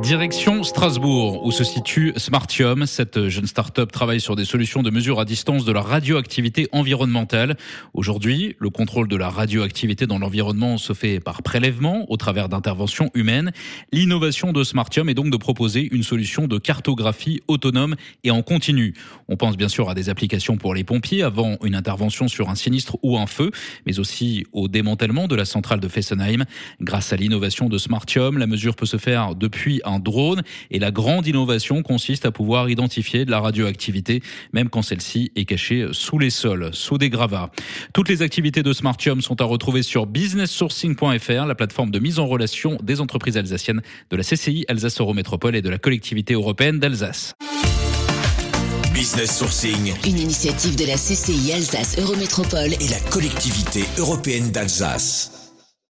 Direction Strasbourg, où se situe Smartium. Cette jeune start-up travaille sur des solutions de mesure à distance de la radioactivité environnementale. Aujourd'hui, le contrôle de la radioactivité dans l'environnement se fait par prélèvement au travers d'interventions humaines. L'innovation de Smartium est donc de proposer une solution de cartographie autonome et en continu. On pense bien sûr à des applications pour les pompiers avant une intervention sur un sinistre ou un feu, mais aussi au démantèlement de la centrale de Fessenheim. Grâce à l'innovation de Smartium, la mesure peut se faire depuis un drone. Et la grande innovation consiste à pouvoir identifier de la radioactivité, même quand celle-ci est cachée sous les sols, sous des gravats. Toutes les activités de Smartium sont à retrouver sur businesssourcing.fr, la plateforme de mise en relation des entreprises alsaciennes de la CCI Alsace Eurométropole et de la collectivité européenne d'Alsace. Business Sourcing, une initiative de la CCI Alsace Eurométropole et la collectivité européenne d'Alsace.